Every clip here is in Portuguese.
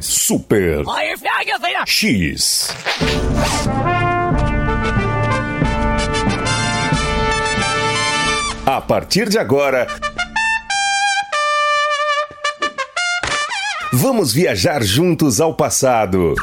Super X. A partir de agora, vamos viajar juntos ao passado.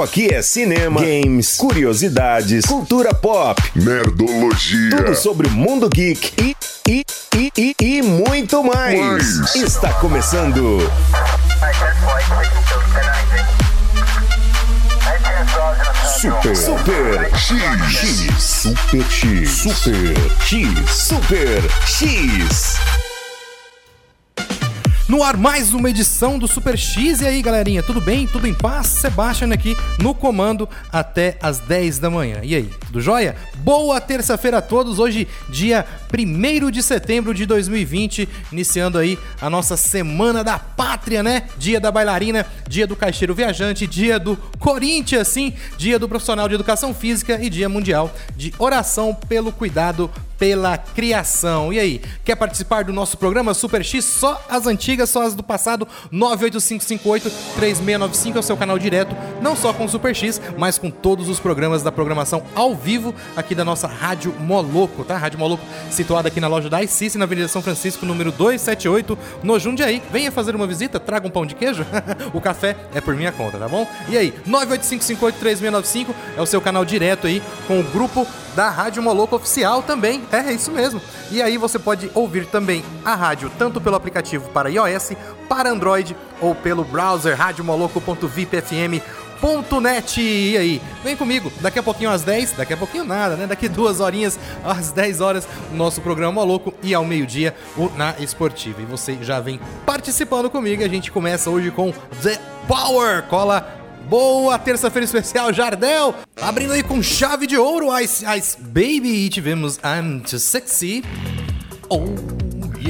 Papo aqui é cinema, games, curiosidades, cultura pop, Nerdologia. tudo sobre o mundo geek e, e, e, e, e muito mais. Mais. Está começando Super Super X X Super X Super X Super X No ar, mais uma edição do Super X. E aí, galerinha, tudo bem? Tudo em paz? Sebastian aqui no comando até as 10 da manhã. E aí, tudo jóia? Boa terça-feira a todos. Hoje, dia 1 de setembro de 2020, iniciando aí a nossa Semana da Pátria, né? Dia da bailarina, dia do caixeiro viajante, dia do Corinthians, sim, dia do profissional de educação física e dia mundial de oração pelo cuidado pela criação. E aí, quer participar do nosso programa Super X? Só as antigas, só as do passado. 98558-3695 é o seu canal direto, não só com o Super X, mas com todos os programas da programação ao vivo aqui da nossa Rádio Moloco, tá? Rádio Moloco situada aqui na loja da iCice, na Avenida São Francisco, número 278, no Jundiaí. Venha fazer uma visita, traga um pão de queijo. o café é por minha conta, tá bom? E aí, 98558-3695 é o seu canal direto aí com o grupo da Rádio Moloco Oficial também. É, é isso mesmo. E aí você pode ouvir também a rádio tanto pelo aplicativo para iOS, para Android ou pelo browser radiomoloco.vipfm.net. E aí, vem comigo, daqui a pouquinho às 10, daqui a pouquinho nada, né? Daqui duas horinhas às 10 horas, nosso programa Moloco e ao meio-dia o Na Esportiva. E você já vem participando comigo a gente começa hoje com The Power. Cola Boa terça-feira especial, Jardel! Abrindo aí com chave de ouro, Ice Ice Baby, e tivemos I'm Too Sexy. Oh,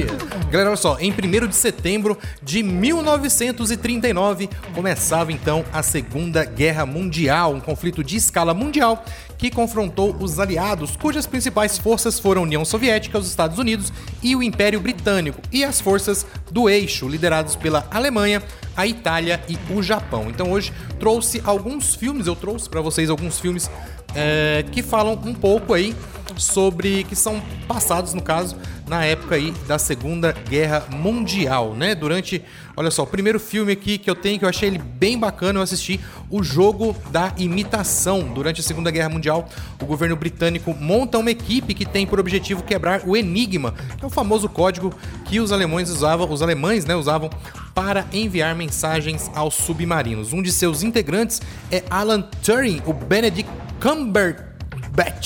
yeah. Galera, olha só, em 1 de setembro de 1939 começava então a Segunda Guerra Mundial, um conflito de escala mundial que confrontou os aliados, cujas principais forças foram a União Soviética, os Estados Unidos e o Império Britânico, e as forças do eixo, liderados pela Alemanha, a Itália e o Japão. Então hoje trouxe alguns filmes, eu trouxe para vocês alguns filmes é, que falam um pouco aí sobre que são passados no caso na época aí da Segunda Guerra Mundial, né? Durante, olha só, o primeiro filme aqui que eu tenho que eu achei ele bem bacana, eu assisti o jogo da imitação. Durante a Segunda Guerra Mundial, o governo britânico monta uma equipe que tem por objetivo quebrar o enigma, que é o famoso código que os alemães usavam, os alemães, né, usavam para enviar mensagens aos submarinos. Um de seus integrantes é Alan Turing, o Benedict Cumberbatch,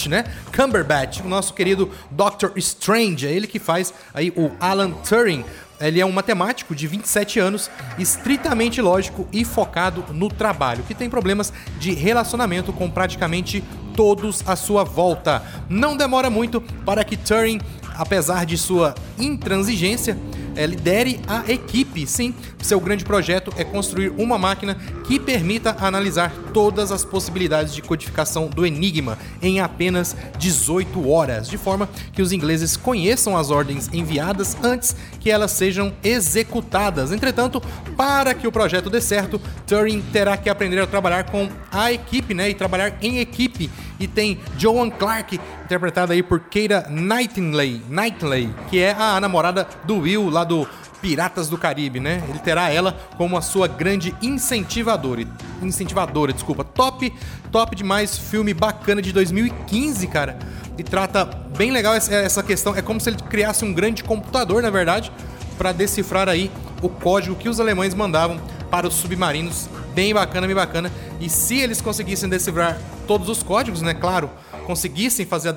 né? Cumberbatch, o nosso querido Doctor Strange, é ele que faz aí o Alan Turing. Ele é um matemático de 27 anos, estritamente lógico e focado no trabalho, que tem problemas de relacionamento com praticamente todos à sua volta. Não demora muito para que Turing, apesar de sua intransigência, é, lidere a equipe. Sim, seu grande projeto é construir uma máquina que permita analisar todas as possibilidades de codificação do enigma em apenas 18 horas, de forma que os ingleses conheçam as ordens enviadas antes que elas sejam executadas. Entretanto, para que o projeto dê certo, Turing terá que aprender a trabalhar com a equipe, né, e trabalhar em equipe. E tem Joan Clark, interpretada aí por Keira Knightley, Knightley, que é a namorada do Will lá do Piratas do Caribe, né? Ele terá ela como a sua grande incentivadora. Incentivadora, desculpa. Top, top demais. Filme bacana de 2015, cara. E trata bem legal essa, questão. É como se ele criasse um grande computador, na verdade, para decifrar aí o código que os alemães mandavam para os submarinos. Bem bacana, bem bacana. E se eles conseguissem decifrar todos os códigos, né? Claro, conseguissem fazer a,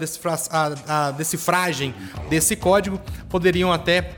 a, a decifragem desse código, poderiam até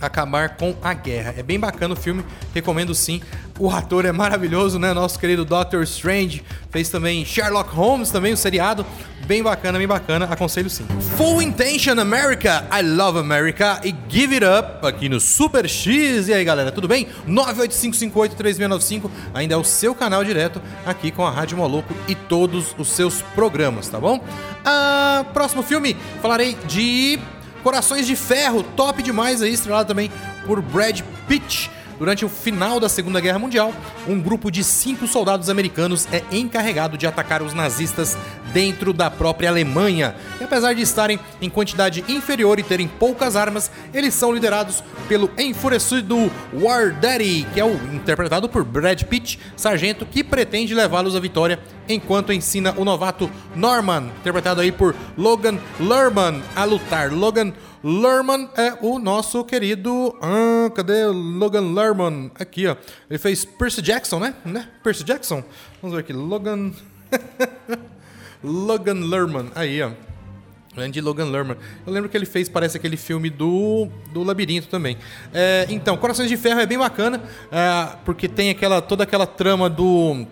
acabar com a guerra. É bem bacana o filme, recomendo sim. O ator é maravilhoso, né? Nosso querido Doctor Strange fez também Sherlock Holmes, também o seriado. Bem bacana, bem bacana, aconselho sim. Full Intention America, I Love America e Give It Up aqui no Super X. E aí galera, tudo bem? 985583695 ainda é o seu canal direto aqui com a Rádio Moloco e todos os seus programas, tá bom? Ah, próximo filme, falarei de Corações de Ferro, top demais aí, estrelado também por Brad Pitt. Durante o final da Segunda Guerra Mundial, um grupo de cinco soldados americanos é encarregado de atacar os nazistas dentro da própria Alemanha. E apesar de estarem em quantidade inferior e terem poucas armas, eles são liderados pelo enfurecido War Daddy, que é o interpretado por Brad Pitt, sargento que pretende levá-los à vitória enquanto ensina o novato Norman, interpretado aí por Logan Lerman, a lutar. Logan Lerman é o nosso querido. Ah, cadê Logan Lerman? Aqui, ó. Ele fez Percy Jackson, né? né? Percy Jackson? Vamos ver aqui. Logan. Logan Lerman. Aí, ó. Grande Logan Lerman. Eu lembro que ele fez, parece, aquele filme do, do Labirinto também. É, então, Corações de Ferro é bem bacana, é, porque tem aquela toda aquela trama do,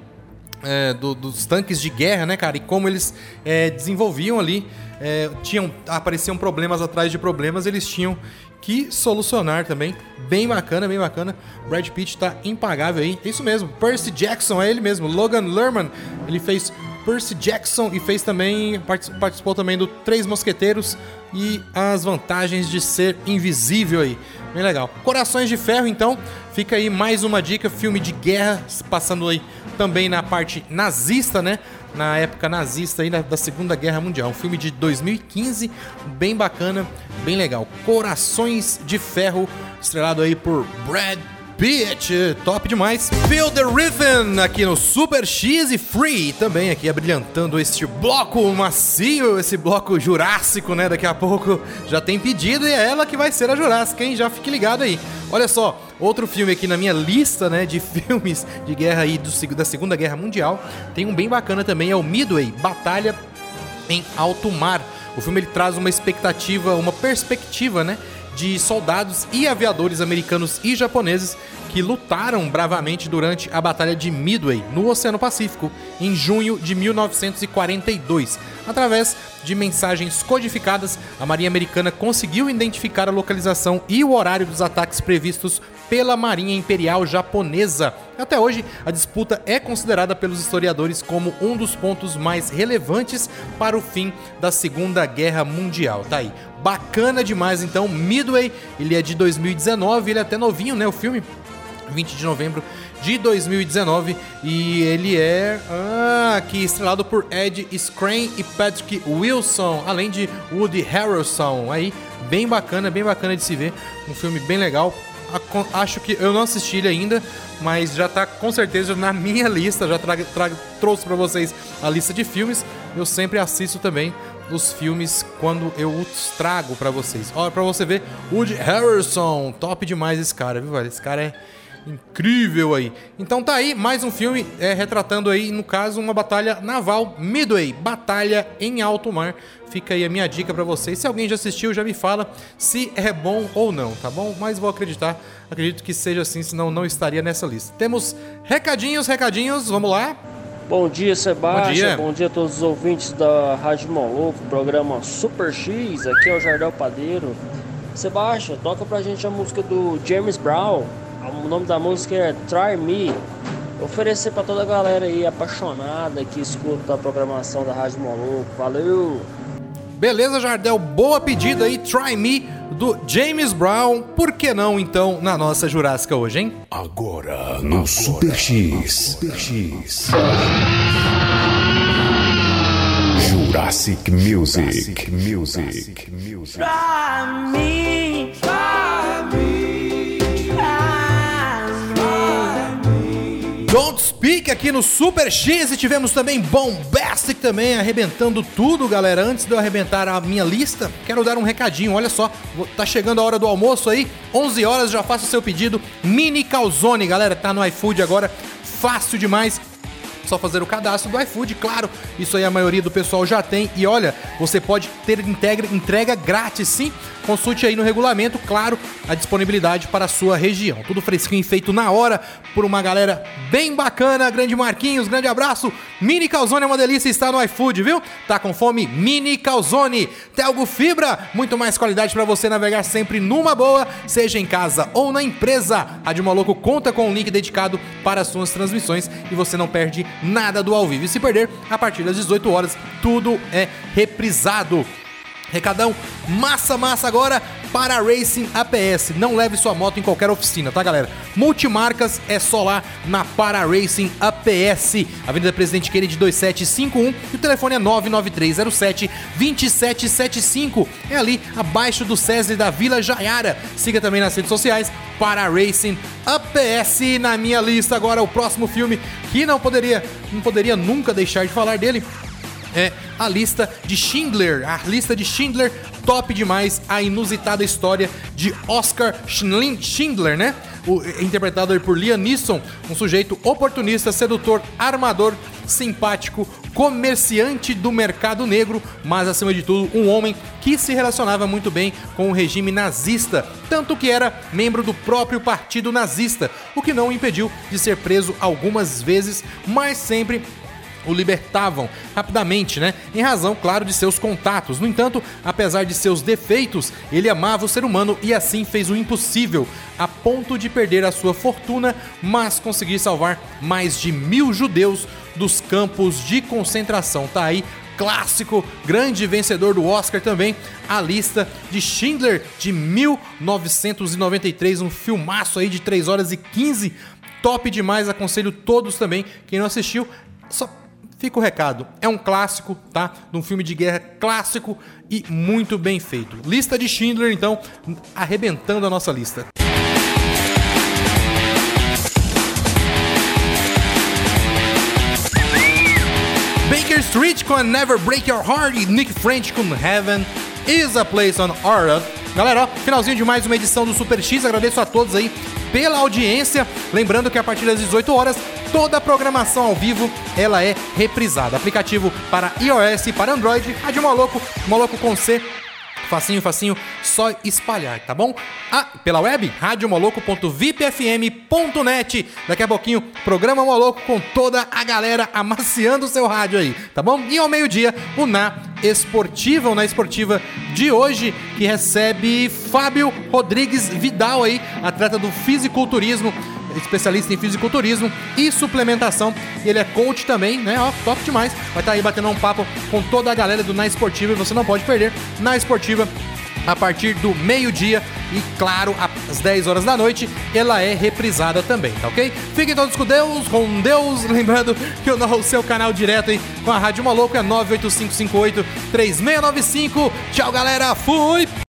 é, do, dos tanques de guerra, né, cara? E como eles é, desenvolviam ali é, tinham apareciam problemas atrás de problemas, eles tinham que solucionar também. Bem bacana, bem bacana. Brad Pitt tá impagável aí. É isso mesmo. Percy Jackson é ele mesmo. Logan Lerman, ele fez Percy Jackson e fez também participou também do Três Mosqueteiros e as vantagens de ser invisível aí. Bem legal. Corações de Ferro, então, fica aí mais uma dica, filme de guerra, passando aí também na parte nazista, né? Na época nazista aí da Segunda Guerra Mundial. Um filme de 2015, bem bacana, bem legal. Corações de Ferro, estrelado aí por Brad Pitt, top demais. Feel the Rhythm aqui no Super X e Free também aqui abrilhantando este bloco macio, esse bloco jurássico, né? Daqui a pouco já tem pedido e é ela que vai ser a jurássica, hein? Já fique ligado aí. Olha só, outro filme aqui na minha lista, né, de filmes de guerra aí do, da Segunda Guerra Mundial, tem um bem bacana também, é o Midway, Batalha em Alto Mar. O filme ele traz uma expectativa, uma perspectiva, né, de soldados e aviadores americanos e japoneses que lutaram bravamente durante a Batalha de Midway, no Oceano Pacífico, em junho de 1942. Através de mensagens codificadas, a Marinha Americana conseguiu identificar a localização e o horário dos ataques previstos pela Marinha Imperial Japonesa. Até hoje, a disputa é considerada pelos historiadores como um dos pontos mais relevantes para o fim da Segunda Guerra Mundial. Tá aí. Bacana demais, então. Midway, ele é de 2019, ele é até novinho, né? O filme 20 de novembro de 2019 e ele é ah, aqui estrelado por Ed Skrein e Patrick Wilson, além de Woody Harrelson. Aí bem bacana, bem bacana de se ver, um filme bem legal. Acho que eu não assisti ele ainda, mas já tá com certeza na minha lista. Já tra tra trouxe para vocês a lista de filmes. Eu sempre assisto também os filmes quando eu os trago para vocês. Olha para você ver, Woody Harrelson, top demais esse cara, viu, velho? Esse cara é incrível aí. Então tá aí mais um filme é, retratando aí, no caso, uma batalha naval Midway, batalha em alto mar. Fica aí a minha dica para vocês. Se alguém já assistiu, já me fala se é bom ou não, tá bom? Mas vou acreditar, acredito que seja assim, senão não estaria nessa lista. Temos recadinhos, recadinhos, vamos lá. Bom dia, Sebastião. Bom dia. Bom dia a todos os ouvintes da Rádio Maluco, programa Super X. Aqui é o Jardel Padeiro. Sebastião, toca pra gente a música do James Brown, o nome da música é Try Me. Oferecer para toda a galera aí apaixonada que escuta a programação da Rádio Moluco. Valeu! Beleza, Jardel, boa pedida aí, Try Me do James Brown. Por que não então na nossa Jurássica hoje, hein? Agora no Agora, Super X. Super X. Jurassic Music. Jurassic Music. Music. Try me, Aqui no Super X e tivemos também Bombastic também arrebentando tudo, galera. Antes de eu arrebentar a minha lista, quero dar um recadinho. Olha só, tá chegando a hora do almoço aí, 11 horas, já faça o seu pedido. Mini calzone, galera, tá no iFood agora, fácil demais só fazer o cadastro do iFood, claro, isso aí a maioria do pessoal já tem. E olha, você pode ter entrega, entrega grátis, sim. Consulte aí no regulamento, claro, a disponibilidade para a sua região. Tudo fresquinho e feito na hora por uma galera bem bacana. Grande Marquinhos, grande abraço. Mini Calzone é uma delícia, está no iFood, viu? Tá com fome? Mini Calzone. Telgo Fibra, muito mais qualidade para você navegar sempre numa boa, seja em casa ou na empresa. A de Maluco conta com um link dedicado para as suas transmissões e você não perde nada do ao vivo. E se perder, a partir das 18 horas, tudo é reprisado. Recadão massa, massa agora para Racing APS. Não leve sua moto em qualquer oficina, tá, galera? Multimarcas é só lá na Para Racing APS. Avenida Presidente Kennedy 2751 e o telefone é 99307 2775. É ali abaixo do SESI da Vila Jaiara. Siga também nas redes sociais Para Racing APS. Na minha lista agora o próximo filme que não poderia, não poderia nunca deixar de falar dele é a lista de Schindler. A lista de Schindler, top demais. A inusitada história de Oscar Schindler, né? O, interpretado por Liam Neeson, um sujeito oportunista, sedutor, armador, simpático, comerciante do mercado negro, mas acima de tudo, um homem que se relacionava muito bem com o regime nazista, tanto que era membro do próprio partido nazista, o que não o impediu de ser preso algumas vezes, mas sempre o libertavam rapidamente, né? Em razão, claro, de seus contatos. No entanto, apesar de seus defeitos, ele amava o ser humano e assim fez o impossível, a ponto de perder a sua fortuna, mas conseguir salvar mais de mil judeus dos campos de concentração. Tá aí clássico, grande vencedor do Oscar também, a lista de Schindler de 1993, um filmaço aí de 3 horas e 15, top demais, aconselho todos também, quem não assistiu, só Fica o recado, é um clássico, tá? De um filme de guerra clássico e muito bem feito. Lista de Schindler, então, arrebentando a nossa lista. Baker Street com Never Break Your Heart e Nick French com Heaven is a Place on Earth. Galera, ó, finalzinho de mais uma edição do Super X. Agradeço a todos aí pela audiência. Lembrando que a partir das 18 horas toda a programação ao vivo ela é reprisada. Aplicativo para iOS e para Android, de Moloco, Moloco com C. Facinho, facinho, só espalhar, tá bom? Ah, pela web, radiomoloco.vipfm.net. Daqui a pouquinho, programa Moloco com toda a galera amaciando o seu rádio aí, tá bom? E ao meio-dia, o Na Esportiva, o Na Esportiva de hoje, que recebe Fábio Rodrigues Vidal aí, atleta do fisiculturismo especialista em fisiculturismo e suplementação. E ele é coach também, né? Ó, top demais. Vai estar tá aí batendo um papo com toda a galera do Na Esportiva e você não pode perder. Na Esportiva a partir do meio-dia e, claro, às 10 horas da noite, ela é reprisada também, tá ok? Fiquem todos com Deus, com Deus, lembrando que o seu canal direto aí com a Rádio Maluco é 98558 3695. Tchau, galera, fui!